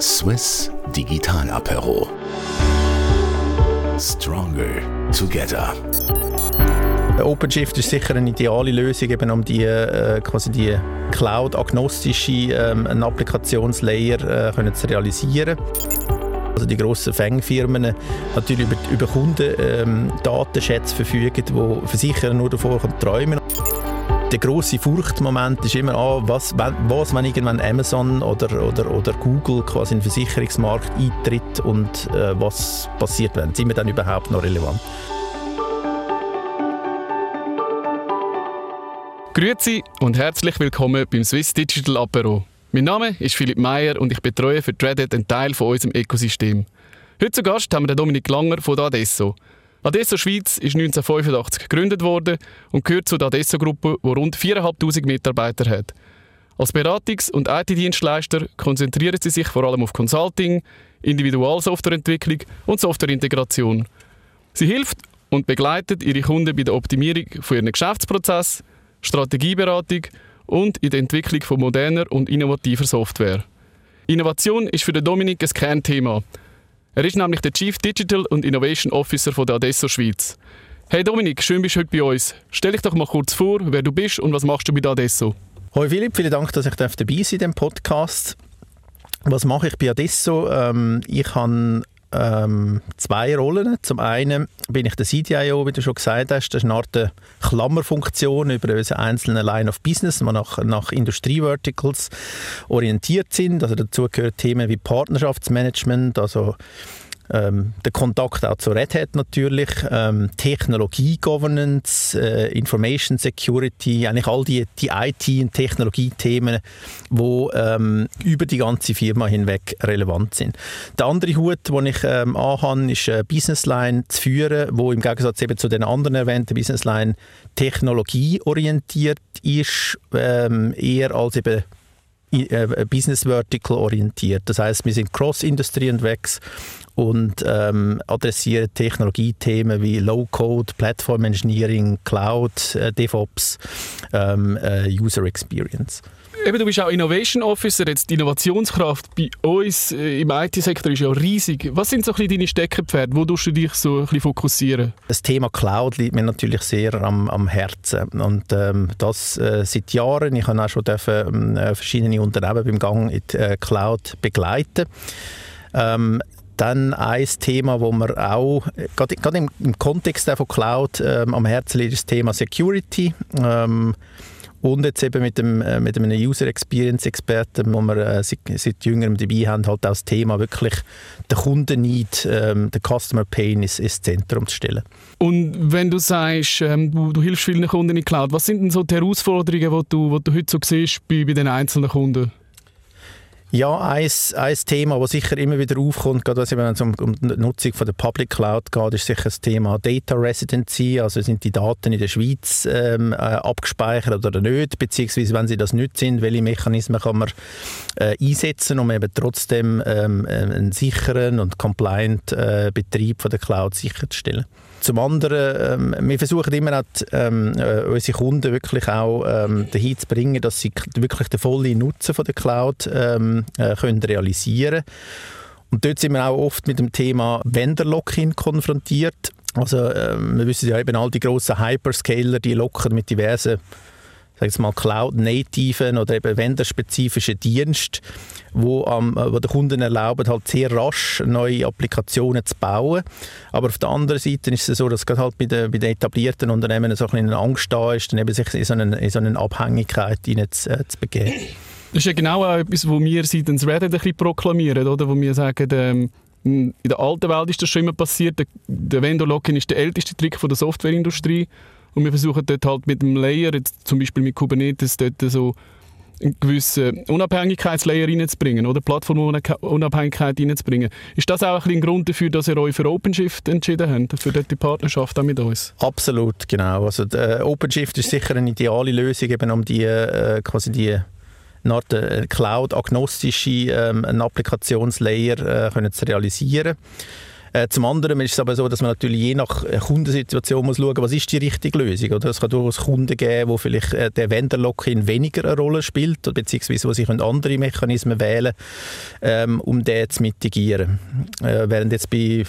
Swiss Digital Apero. Stronger Together. OpenShift ist sicher eine ideale Lösung, eben um die, äh, die Cloud-agnostische ähm, Applikationslayer äh, können zu realisieren. Also die grossen Fangfirmen natürlich über, über Kundendatenschätze ähm, verfügen, die Versicherer nur davon träumen der große Furchtmoment ist immer, ah, was, was, wenn irgendwann Amazon oder, oder, oder Google quasi in den Versicherungsmarkt eintritt und äh, was passiert, wenn sind wir dann überhaupt noch relevant? Grüezi und herzlich willkommen beim Swiss Digital Apero. Mein Name ist Philipp Meyer und ich betreue für Dreaded einen Teil von unserem Ökosystem. Heute zu Gast haben wir Dominik Langer von Adesso. Adesso Schweiz ist 1985 gegründet worden und gehört zu der Adesso-Gruppe, die rund 4'500 Mitarbeiter hat. Als Beratungs- und IT-Dienstleister konzentrieren sie sich vor allem auf Consulting, Individualsoftwareentwicklung und Softwareintegration. Sie hilft und begleitet ihre Kunden bei der Optimierung von ihren Geschäftsprozessen, Strategieberatung und in der Entwicklung von moderner und innovativer Software. Innovation ist für Dominik ein Kernthema. Er ist nämlich der Chief Digital und Innovation Officer von der Adesso Schweiz. Hey Dominik, schön bist du heute bei uns. Stell dich doch mal kurz vor, wer du bist und was machst du bei der Adesso? Hoi Philipp, vielen Dank, dass ich dabei sein darf in diesem Podcast. Was mache ich bei Adesso? Ähm, ich habe ähm, zwei Rollen. Zum einen bin ich der CDIO, wie du schon gesagt hast. Das ist eine Art Klammerfunktion über unsere einzelnen Line of Business, die nach, nach Industrieverticals orientiert sind. Also dazu gehören Themen wie Partnerschaftsmanagement, also ähm, der Kontakt auch zu Red Hat natürlich, ähm, Technologie-Governance, äh, Information Security, eigentlich all die, die IT- und Technologiethemen, die ähm, über die ganze Firma hinweg relevant sind. Der andere Hut, den ich ähm, anhabe, ist eine Businessline zu führen, wo im Gegensatz eben zu den anderen erwähnten Businessline technologieorientiert ist, ähm, eher als eben äh, Business Vertical orientiert. Das heißt, wir sind Cross-Industrie unterwegs und ähm, adressieren Technologiethemen wie Low-Code, Platform Engineering, Cloud, äh, DevOps, ähm, äh, User Experience. Eben, du bist auch Innovation Officer, jetzt die Innovationskraft bei uns äh, im IT-Sektor ist ja riesig. Was sind so ein bisschen deine Steckenpferde? Wo tust du dich so ein bisschen fokussieren? Das Thema Cloud liegt mir natürlich sehr am, am Herzen und ähm, das äh, seit Jahren. Ich habe auch schon dürfen, äh, verschiedene Unternehmen beim Gang in die äh, Cloud begleiten. Ähm, dann ein Thema, wo wir auch, gerade, gerade im, im, Kontext von Cloud ähm, am Herzen liegt, ist das Thema Security. Ähm, und jetzt eben mit, dem, äh, mit einem User Experience Experten, wo wir äh, seit, seit jüngerem dabei haben, halt auch das Thema wirklich den Kundenneid, ähm, den Customer Pain ins, ins Zentrum zu stellen. Und wenn du sagst, ähm, du, du, hilfst vielen Kunden in Cloud, was sind denn so die Herausforderungen, die du, die du heute so siehst bei, bei den einzelnen Kunden? Ja, ein, ein Thema, das sicher immer wieder aufkommt, gerade wenn es um, um die Nutzung von der Public Cloud geht, ist sicher das Thema Data Residency, also sind die Daten in der Schweiz ähm, äh, abgespeichert oder nicht, beziehungsweise wenn sie das nicht sind, welche Mechanismen kann man äh, einsetzen, um eben trotzdem ähm, einen sicheren und compliant äh, Betrieb von der Cloud sicherzustellen. Zum anderen, ähm, wir versuchen immer auch, ähm, äh, unsere Kunden wirklich auch ähm, dahin zu bringen, dass sie wirklich den vollen Nutzen von der Cloud ähm, äh, können realisieren Und dort sind wir auch oft mit dem Thema Vendor-Lock-in konfrontiert. Also ähm, wir wissen ja eben, all die grossen Hyperscaler, die locken mit diversen sag mal, Cloud-nativen oder eben wenderspezifischen Dienst, wo, ähm, wo der Kunden erlauben, halt sehr rasch neue Applikationen zu bauen. Aber auf der anderen Seite ist es so, dass gerade halt bei den, bei den etablierten Unternehmen so ein Angst da ist, dann eben sich in so eine, in so eine Abhängigkeit hinein zu, äh, zu begeben. Das ist ja genau auch etwas, was wir seitens Reddit ein bisschen proklamieren, oder? wo wir sagen, ähm, in der alten Welt ist das schon immer passiert. Der, der Vendor-Login ist der älteste Trick von der Softwareindustrie. Und wir versuchen dort halt mit dem Layer, jetzt zum Beispiel mit Kubernetes, dort so einen gewissen Unabhängigkeitslayer reinzubringen oder Plattformunabhängigkeit reinzubringen. Ist das auch ein, ein Grund dafür, dass ihr euch für OpenShift entschieden habt, für die Partnerschaft auch mit uns? Absolut, genau. Also äh, OpenShift ist sicher eine ideale Lösung, eben um die äh, quasi die eine äh, Cloud-agnostische ähm, Applikationslayer äh, können zu realisieren. Äh, zum anderen ist es aber so, dass man natürlich je nach äh, Kundensituation muss schauen, was ist die richtige Lösung. Oder? Es kann durchaus Kunden geben, wo vielleicht äh, der Vendor-Lock-in weniger eine Rolle spielt, beziehungsweise wo sie können andere Mechanismen wählen ähm, um den zu mitigieren. Äh, während jetzt bei,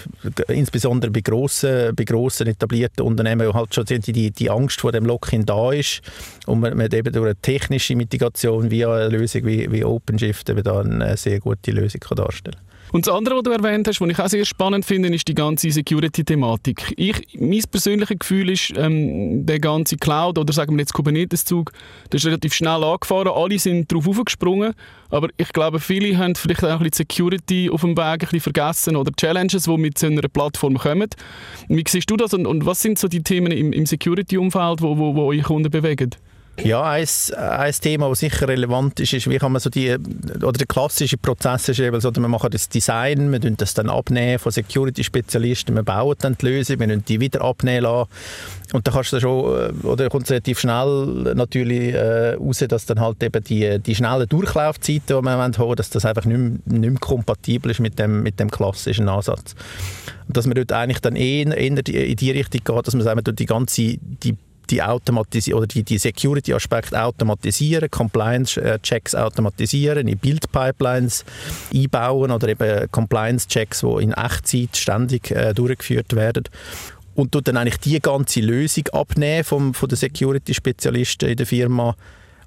insbesondere bei grossen, bei grossen etablierten Unternehmen halt schon die, die Angst vor dem Lock-in da ist und man, man eben durch eine technische Mitigation via eine Lösung wie, wie OpenShift eben da eine sehr gute Lösung kann darstellen kann. Und das andere, was du erwähnt hast, was ich auch sehr spannend finde, ist die ganze Security-Thematik. mein persönliches Gefühl ist, ähm, der ganze Cloud oder sagen wir jetzt Kubernetes-Zug, der ist relativ schnell angefahren, alle sind darauf aufgesprungen, aber ich glaube, viele haben vielleicht auch ein bisschen Security auf dem Weg ein bisschen vergessen oder Challenges, die mit so einer Plattform kommen. Wie siehst du das und, und was sind so die Themen im, im Security-Umfeld, wo, wo, wo eure Kunden bewegen? Ja, ein, ein Thema, das sicher relevant ist, ist, wie kann man so die, oder der klassische Prozess ist eben so, wir machen das Design, wir tun das dann abnehmen von Security-Spezialisten, wir bauen dann die Lösung, wir tun die wieder abnehmen lassen und dann kannst du schon, äh, oder kommt relativ schnell natürlich äh, raus, dass dann halt eben die, die schnellen Durchlaufzeiten, die wir haben, dass das einfach nicht mehr, nicht mehr kompatibel ist mit dem, mit dem klassischen Ansatz. Und dass man dort eigentlich dann eher, in die Richtung geht, dass man sagt, die ganze, die die Automatis oder die, die Security-Aspekte automatisieren, Compliance-Checks automatisieren, in Build-Pipelines einbauen oder eben Compliance-Checks, die in Echtzeit ständig äh, durchgeführt werden. Und tut dann eigentlich die ganze Lösung abnehmen vom, von den Security-Spezialisten in der Firma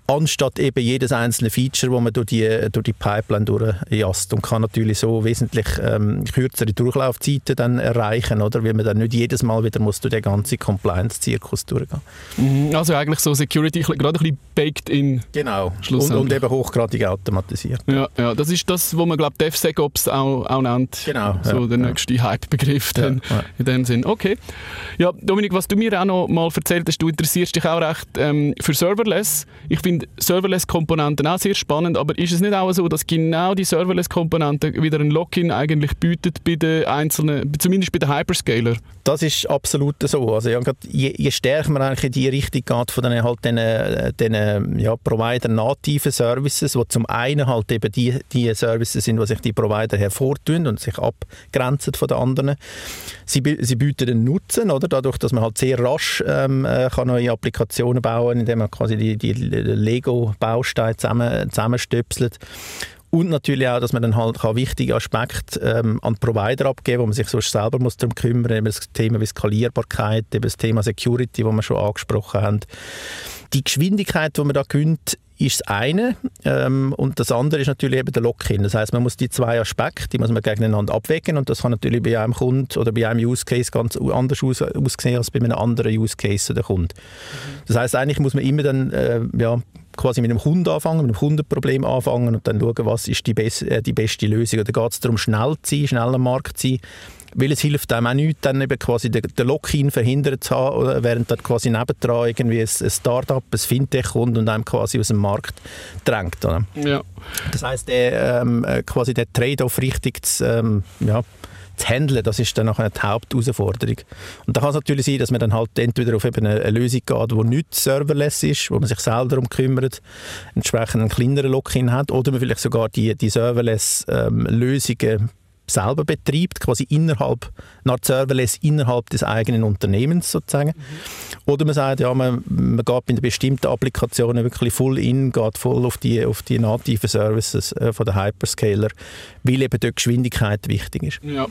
anstatt eben jedes einzelne Feature, wo man durch die, durch die Pipeline durchjasst und kann natürlich so wesentlich ähm, kürzere Durchlaufzeiten dann erreichen, oder? Weil man dann nicht jedes Mal wieder muss durch den ganzen Compliance-Zirkus durchgehen. Mhm, also eigentlich so Security gerade ein bisschen baked in. Genau, und, und, eben hochgradig automatisiert. Ja, ja, das ist das, was man glaube DevSecOps auch, auch nennt. Genau. So ja, der ja. nächste Hype-Begriff ja, in dem Sinn. Okay. Ja, Dominik, was du mir auch noch mal erzählt hast, du interessierst dich auch recht ähm, für Serverless. Ich finde finde Serverless-Komponenten auch sehr spannend, aber ist es nicht auch so, dass genau die Serverless-Komponenten wieder ein Login eigentlich bietet bei den einzelnen, zumindest bei den Hyperscaler? Das ist absolut so. Also ja, je, je, stärker man eigentlich in die Richtung geht von den, halt den, den ja, Provider-nativen Services, wo zum einen halt eben die, die Services sind, wo sich die Provider hervortun und sich abgrenzen von den anderen. Sie, sie bieten den Nutzen, oder? dadurch, dass man halt sehr rasch ähm, äh, kann neue Applikationen bauen kann, indem man quasi die, die Lego-Bausteine zusammen, zusammenstöpselt. Und natürlich auch, dass man dann halt wichtige Aspekte ähm, an Provider abgeben, wo man sich sonst selber muss darum kümmern muss, eben das Thema wie Skalierbarkeit, eben das Thema Security, wo wir schon angesprochen haben. Die Geschwindigkeit, die man da gewinnt, ist das eine ähm, und das andere ist natürlich eben der Lock-in. Das heißt, man muss die zwei Aspekte, die muss man gegeneinander abwägen und das kann natürlich bei einem Kunden oder bei einem Use Case ganz anders aus, aussehen als bei einem anderen Use Case oder Kunden. Mhm. Das heißt, eigentlich muss man immer dann äh, ja, quasi mit einem Kunden anfangen, mit einem Kundenproblem anfangen und dann schauen, was ist die, bes äh, die beste Lösung. Oder geht es darum, schnell zu sein, schnell am Markt zu sein weil es hilft einem auch nicht, dann eben quasi den, den Lock-in verhindert zu haben, während dann quasi nebendran irgendwie ein, ein Start-up, ein Fintech kommt und einem quasi aus dem Markt drängt. Oder? Ja. Das heisst, der, ähm, äh, quasi der Trade-off richtig zu, ähm, ja, zu handeln, das ist dann nachher die Hauptausforderung. Und da kann es natürlich sein, dass man dann halt entweder auf eben eine, eine Lösung geht, die nicht serverless ist, wo man sich selber darum kümmert, entsprechend einen kleineren Lock-in hat, oder man vielleicht sogar die, die serverless ähm, Lösungen selber betreibt, quasi innerhalb, nach Serverless innerhalb des eigenen Unternehmens sozusagen. Mhm. Oder man sagt, ja, man, man geht bei bestimmten Applikationen wirklich voll in, geht voll auf die, auf die nativen Services äh, von der Hyperscaler, weil eben dort Geschwindigkeit wichtig ist. Ja,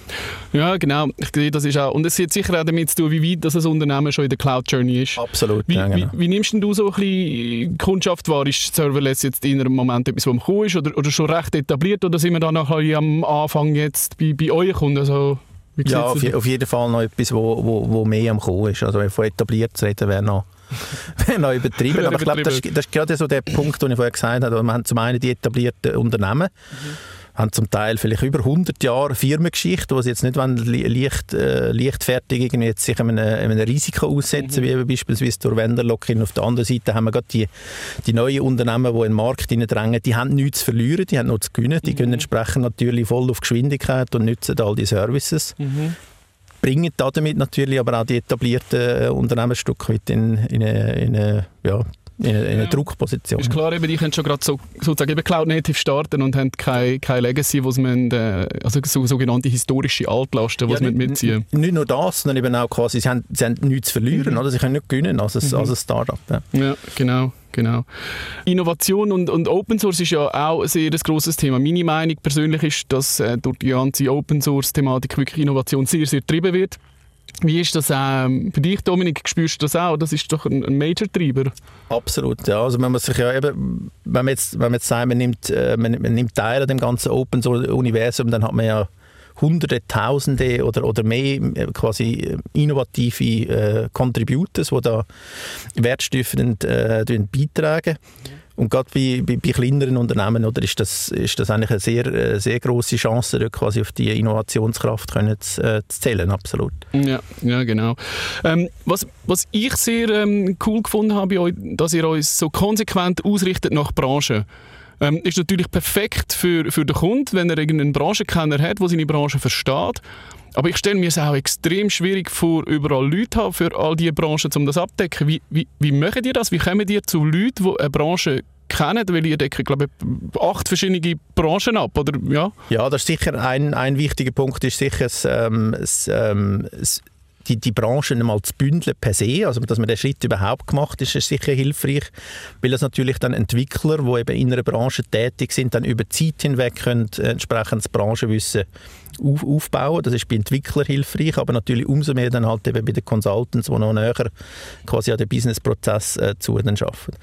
ja genau. Ich sehe, das ist auch, und es hat sicher auch damit zu tun, wie weit das Unternehmen schon in der Cloud Journey ist. Absolut, wie, ja, genau. wie, wie, nimmst du so ein bisschen Kundschaft wahr? Ist Serverless jetzt in einem Moment etwas, was am Kommen ist oder, oder schon recht etabliert oder sind wir da noch am Anfang jetzt jetzt bei, bei euren Kunden? Also, ja, auf, auf, jeden Fall noch etwas, wo, wo, wo mehr am Kommen ist. Also von etabliert zu reden wäre noch, wär noch übertrieben. Aber ich glaube, das, das, ist gerade so der Punkt, den ich vorher gesagt habe. Wir haben zum einen die etablierten Unternehmen. Mhm haben zum Teil vielleicht über 100 Jahre Firmengeschichte, wo sie jetzt nicht wollen, leicht, äh, leichtfertig irgendwie jetzt sich einem, einem Risiko aussetzen, mhm. wie beispielsweise durch Wenderlock. Auf der anderen Seite haben wir gerade die, die neuen Unternehmen, die in den Markt drängen, die haben nichts zu verlieren, die haben nur zu gewinnen, die mhm. gehen entsprechend natürlich voll auf Geschwindigkeit und nutzen all die Services. Mhm bringen damit natürlich aber auch die etablierten äh, Unternehmen ein Stück weit in, in, eine, in eine, ja, in, eine, in eine ja. Druckposition. Ist klar, eben, die können schon gerade so, sozusagen eben Cloud Native starten und haben keine, keine Legacy, was man, äh, also so, sogenannte historische Altlasten, was ja, man mitziehen. Nicht nur das, sondern eben auch quasi, sie haben, sie haben nichts zu verlieren, mhm. oder? sie können nicht gewinnen als ein, mhm. als ein Startup. Ja. ja, genau. Genau. Innovation und, und Open Source ist ja auch ein sehr grosses Thema. Meine Meinung persönlich ist, dass äh, durch die ganze Open Source Thematik wirklich Innovation sehr, sehr getrieben wird. Wie ist das ähm, für dich, Dominik? Spürst du das auch? Das ist doch ein, ein Major-Treiber. Absolut, ja. Also man sich ja eben, wenn man jetzt, wenn man jetzt sagt, man nimmt, äh, man, man nimmt Teil an dem ganzen Open-Source-Universum, dann hat man ja Hunderte, Tausende oder, oder mehr äh, quasi innovative äh, Contributors, die da wertstiftend äh, beitragen. Mhm. Und gerade bei, bei, bei, kleineren Unternehmen oder, ist, das, ist das eigentlich eine sehr, äh, sehr große Chance, quasi auf die Innovationskraft können zu, äh, zu zählen, absolut. Ja, ja genau. Ähm, was, was ich sehr ähm, cool gefunden habe, dass ihr euch so konsequent ausrichtet nach Branchen. Ähm, ist natürlich perfekt für, für den Kunden, wenn er irgendeinen Branchenkenner hat, der seine Branche versteht. Aber ich stelle mir es auch extrem schwierig vor, überall Leute haben für all diese Branchen, um das abzudecken. Wie, wie, wie machen ihr das? Wie kommen ihr zu Leuten, die eine Branche kennen? Weil ihr deckt, glaube ich, acht verschiedene Branchen ab, oder? Ja, ja das ist sicher ein, ein wichtiger Punkt, ist sicher das, ähm, das, ähm, das die, die Branchen einmal zu bündeln per se, also dass man den Schritt überhaupt gemacht ist, ist sicher hilfreich, weil das natürlich dann Entwickler, die eben in einer Branche tätig sind, dann über Zeit hinweg können äh, entsprechend das Branchenwissen auf, aufbauen. Das ist bei Entwicklern hilfreich, aber natürlich umso mehr dann halt eben bei den Consultants, die noch näher quasi an den Businessprozess äh, zu dann arbeiten.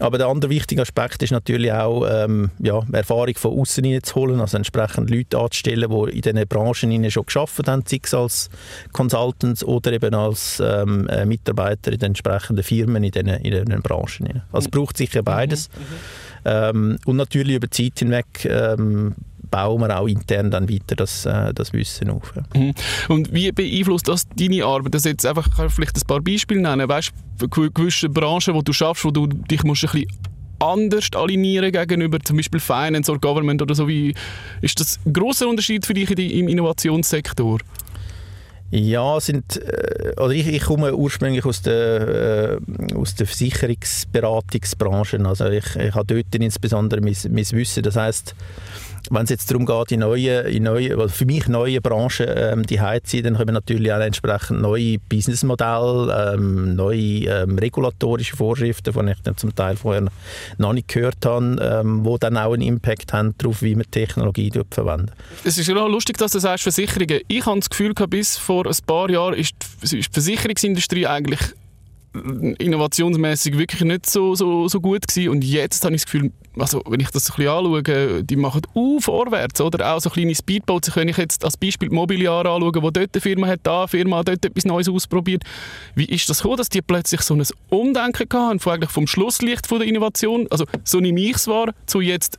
Aber der andere wichtige Aspekt ist natürlich auch, ähm, ja, Erfahrung von außen zu holen, also entsprechend Leute anzustellen, die in diesen Branchen schon geschafft haben, sei es als Consultants oder eben als ähm, äh, Mitarbeiter in den entsprechenden Firmen in diesen, in diesen Branchen. Also es braucht sicher beides. Mhm. Mhm. Ähm, und natürlich über die Zeit hinweg ähm, bauen wir auch intern dann weiter das, äh, das Wissen auf. Ja. Mhm. Und wie beeinflusst das deine Arbeit? Das jetzt einfach vielleicht ein paar Beispiele nennen. Weißt du, gewisse Branchen, wo du schaffst, wo du dich musst ein bisschen anders alignieren gegenüber zum Beispiel Finance oder Government oder so wie ist das ein großer Unterschied für dich im Innovationssektor? Ja, sind, äh, oder ich, ich komme ursprünglich aus der, äh, aus der Versicherungsberatungsbranche. Also ich, ich habe dort insbesondere mein, mein Wissen. Das heißt, wenn es jetzt darum geht, in neue, in neue, für mich neue Branchen ähm, die zu dann kommen natürlich auch entsprechend neue Businessmodelle, ähm, neue ähm, regulatorische Vorschriften, die ich dann zum Teil vorher noch nicht gehört habe, ähm, dann auch einen Impact haben darauf, wie man Technologie verwendet. Es ist ja lustig, dass du sagst Versicherungen. Ich habe das Gefühl, bis vor ein paar Jahren ist die Versicherungsindustrie eigentlich innovationsmäßig wirklich nicht so, so, so gut gewesen. Und jetzt habe ich das Gefühl, also wenn ich das ein bisschen anschaue, die machen uh, vorwärts, oder? Auch so kleine Speedboats. Wenn ich jetzt als Beispiel Mobiliar anschaue, wo dort eine Firma hat, da eine Firma dort etwas Neues ausprobiert. Wie ist das gekommen, dass die plötzlich so ein Umdenken hatten, vom Schlusslicht von der Innovation, also so nehme ich es wahr, zu jetzt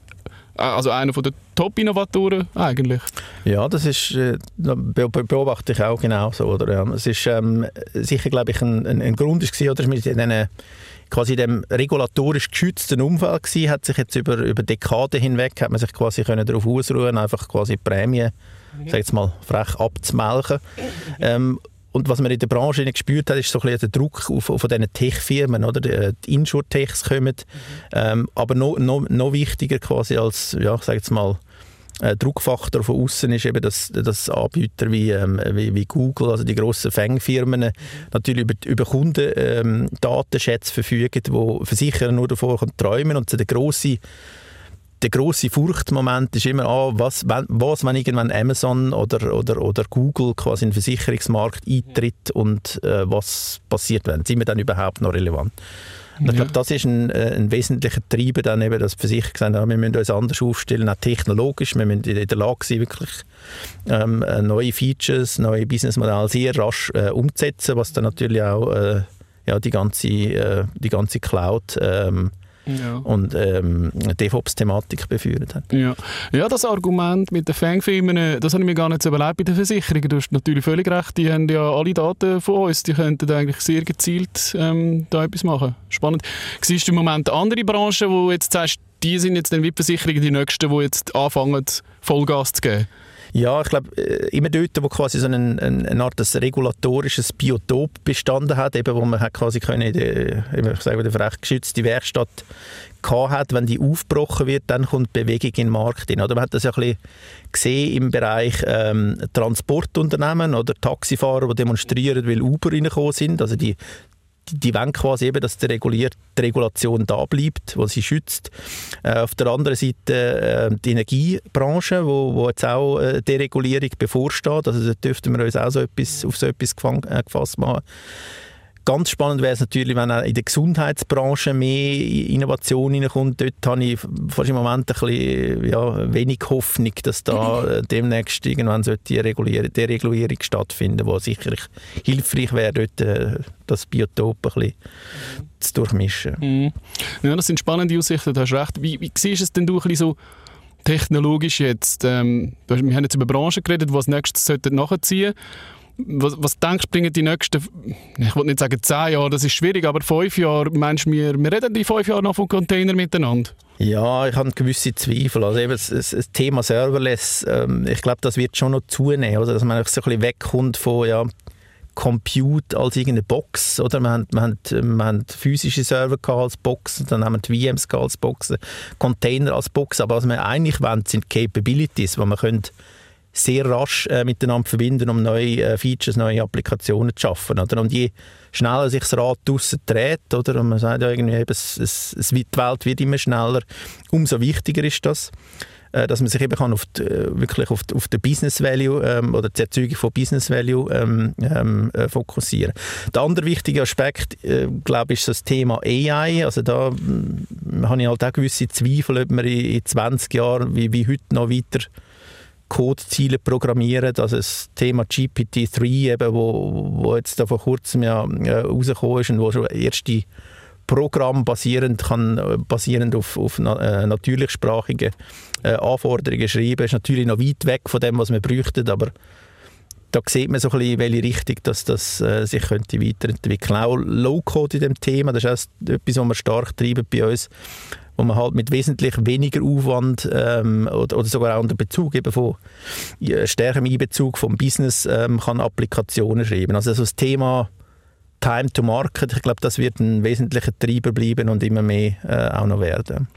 also einer der Top-Innovatoren eigentlich. Ja, das ist, äh, beobachte ich auch genau so. Oder? Ja. Es ist ähm, sicher, glaube ich, ein, ein, ein Grund ist gewesen, oder mit in quasi in dem regulatorisch geschützten Umfeld gewesen, hat sich jetzt über, über Dekaden hinweg hat man sich quasi können darauf ausruhen, einfach quasi Prämien, mhm. sag jetzt mal frech abzumelken. Ähm, und was man in der Branche gespürt hat, ist so ein der Druck auf diesen Tech-Firmen, oder? Die, die Insure-Techs kommen. Mhm. Ähm, aber noch, noch, noch wichtiger quasi als, ja, sag jetzt mal, äh, Druckfaktor von außen ist eben, dass, dass Anbieter wie, ähm, wie, wie, Google, also die grossen Fangfirmen, mhm. natürlich über, über Kundendatenschätze ähm, verfügen, wo Versicherer nur davor träumen und so der grosse der große Furchtmoment ist immer, ah, was, wenn, was, wenn irgendwann Amazon oder, oder, oder Google quasi in den Versicherungsmarkt eintritt und äh, was passiert, wenn? Sind wir dann überhaupt noch relevant? Und ich glaube, das ist ein, äh, ein wesentlicher Treiber, dann eben, dass die Versicherer gesagt haben, wir müssen uns anders aufstellen, auch technologisch, wir müssen in der Lage sein, wirklich ähm, äh, neue Features, neue Businessmodelle sehr rasch äh, umzusetzen, was dann natürlich auch äh, ja, die, ganze, äh, die ganze Cloud ähm, ja. und ähm, DevOps-Thematik beführt hat. Ja. ja, das Argument mit den Fangfirmen, das habe ich mir gar nicht so überlegt bei den Versicherungen. Du hast natürlich völlig recht, die haben ja alle Daten von uns, die könnten eigentlich sehr gezielt ähm, da etwas machen. Spannend. Siehst du im Moment andere Branchen, wo jetzt sagst, die sind jetzt dann wie Versicherungen die nächsten, die jetzt anfangen, Vollgas zu geben? Ja, ich glaube, äh, immer dort, wo quasi so eine, eine Art des regulatorisches Biotop bestanden hat, eben, wo man hat quasi können, in der, ich sage, der recht Werkstatt hat, wenn die aufgebrochen wird, dann kommt Bewegung in den Markt hin. Oder man hat das ja ein bisschen gesehen im Bereich ähm, Transportunternehmen oder Taxifahrer, die demonstrieren, weil Uber reingekommen sind. Also die die, die wollen quasi eben, dass die, die Regulation da bleibt, wo sie schützt. Äh, auf der anderen Seite äh, die Energiebranche, wo, wo jetzt auch äh, Deregulierung bevorsteht. Also da dürften wir uns auch so etwas, auf so etwas äh, gefasst machen. Ganz spannend wäre es natürlich, wenn auch in der Gesundheitsbranche mehr Innovation reinkommt. Dort habe ich fast im Moment ein bisschen ja, wenig Hoffnung, dass da äh, demnächst irgendwann die Regulierung, Deregulierung stattfinden wo sicherlich hilfreich wäre, dort äh, das Biotop ein bisschen zu durchmischen. Mhm. Ja, das sind spannende Aussichten, du hast recht. Wie, wie siehst du es denn du ein bisschen so technologisch jetzt? Ähm, wir haben jetzt über Branchen geredet, die als nächstes nachziehen sollten. Was, was denkst du, die nächsten, ich wollte nicht sagen zehn Jahre, das ist schwierig, aber fünf Jahre, meinst du, wir, wir reden die fünf Jahre noch von Container miteinander? Ja, ich habe gewisse Zweifel. Also eben das, das Thema Serverless, ähm, ich glaube, das wird schon noch zunehmen, oder? dass man so ein bisschen wegkommt von ja, Compute als irgendeine Box. Oder? Wir, haben, wir, haben, wir haben physische Server als Box, dann haben wir VMs als Box, Container als Box. Aber was wir eigentlich wollen, sind Capabilities, die man können sehr rasch äh, miteinander verbinden, um neue äh, Features, neue Applikationen zu schaffen. Oder? Und je schneller sich das Rad draussen dreht, oder? und man sagt ja irgendwie, eben, es, es, es, die Welt wird immer schneller, umso wichtiger ist das, äh, dass man sich eben kann auf die, äh, wirklich auf, die, auf den Business Value ähm, oder die Erzeugung von Business Value ähm, ähm, äh, fokussieren. Der andere wichtige Aspekt, äh, glaube ich, ist das Thema AI. Also da hm, habe ich halt auch gewisse Zweifel, ob man in, in 20 Jahren wie, wie heute noch weiter Codeziele programmieren. Also das Thema GPT-3, eben, wo, wo jetzt da vor kurzem ja äh, rausgekommen ist und wo schon erste Programm basierend, kann, basierend auf, auf äh, natürlichsprachigen äh, Anforderungen schreiben, ist natürlich noch weit weg von dem, was wir bräuchten, aber da sieht man so ein bisschen, welche Richtung dass das äh, sich könnte weiterentwickeln könnte. Auch Low-Code in dem Thema, das ist auch etwas, was wir stark treiben bei uns wo man halt mit wesentlich weniger Aufwand ähm, oder, oder, sogar auch unter Bezug eben von stärkerem Einbezug vom Business ähm, kann Applikationen schreiben. Also das Thema Time to Market, ich glaube, das wird ein wesentlicher Treiber bleiben und immer mehr äh, auch noch werden.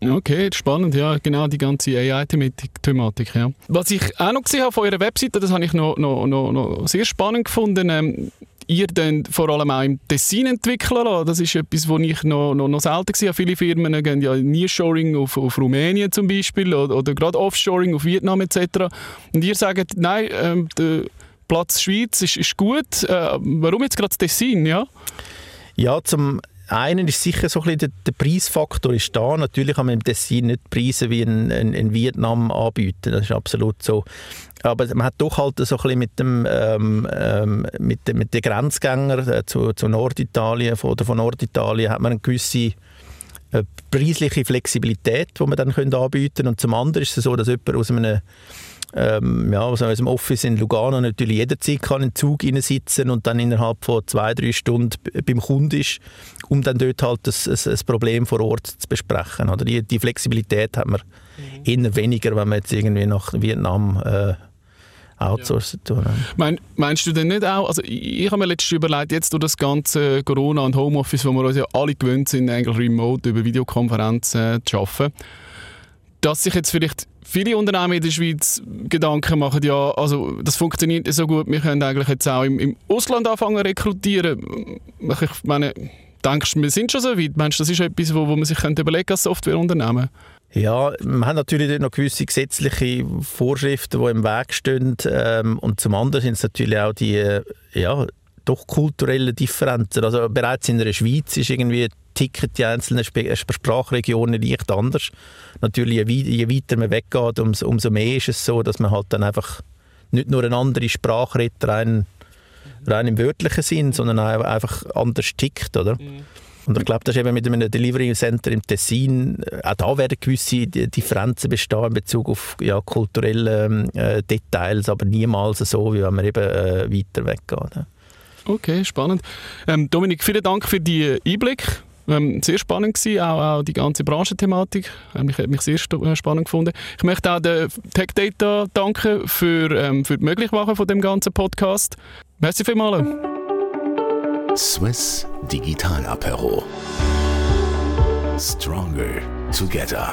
Okay, spannend, ja, genau die ganze AI-Thematik. Ja. Was ich auch noch gesehen habe von eurer Webseite, das habe ich noch, noch, noch, noch sehr spannend gefunden. Ähm, ihr dann vor allem auch im Tessin entwickeln lassen. Das ist etwas, was ich noch, noch, noch selten gesehen habe. Viele Firmen gehen ja Nearshoring auf, auf Rumänien zum Beispiel oder, oder gerade Offshoring auf Vietnam etc. Und ihr sagt, nein, ähm, der Platz Schweiz ist, ist gut. Äh, warum jetzt gerade Tessin? Ja, ja zum einen ist sicher so ein bisschen der, der, Preisfaktor ist da. Natürlich kann man im Tessin nicht Preise wie in, in, in, Vietnam anbieten. Das ist absolut so. Aber man hat doch halt so ein bisschen mit dem ähm, ähm mit, de, mit den Grenzgängern äh, zu, zu Norditalien oder von Norditalien hat man eine gewisse äh, preisliche Flexibilität, die man dann können anbieten können. Und zum anderen ist es so, dass jemand aus einem ähm, ja, also aus dem Office in Lugano natürlich jederzeit kann in den Zug sitzen und dann innerhalb von zwei, drei Stunden beim Kunden ist, um dann dort halt das, das, das Problem vor Ort zu besprechen. Oder die, die Flexibilität hat man mhm. eher weniger, wenn man jetzt irgendwie nach Vietnam äh, outsourcen ja. tun. Mein, meinst du denn nicht auch, also ich, ich habe mir letztens überlegt, jetzt durch das ganze Corona und Homeoffice, wo wir uns ja alle gewöhnt sind, eigentlich remote über Videokonferenzen zu arbeiten, dass sich jetzt vielleicht viele Unternehmen in der Schweiz Gedanken machen, ja, also das funktioniert so gut, wir können eigentlich jetzt auch im, im Ausland anfangen rekrutieren. Ich meine, denkst du, wir sind schon so weit? Meinst du, das ist etwas, wo, wo man sich könnte überlegen als Softwareunternehmen? Ja, man hat natürlich noch gewisse gesetzliche Vorschriften, die im Weg stehen. Ähm, und zum anderen sind es natürlich auch die äh, ja, doch kulturellen Differenzen. Also bereits in der Schweiz ist irgendwie ticken die einzelnen Sp Sprachregionen leicht anders. Natürlich, je, je weiter man weggeht, umso, umso mehr ist es so, dass man halt dann einfach nicht nur eine andere Sprache redet, rein, rein im wörtlichen Sinn, sondern auch einfach anders tickt, oder? Mhm. Und ich glaube, das ist eben mit einem Delivery Center im Tessin, äh, auch da werden gewisse Differenzen bestehen in Bezug auf ja, kulturelle äh, Details, aber niemals so, wie wenn man eben äh, weiter weggeht. Okay, spannend. Ähm, Dominik, vielen Dank für die Einblick Ähm, sehr spannend gewesen, auch, auch die ganze Branchenthematik. Hat mich, hat mich sehr äh, spannend gefunden. Ich möchte auch der Tech Data danken für, ähm, für die Möglichmachung von dem ganzen Podcast. Merci vielmals. Swiss Digital Apero. Stronger together.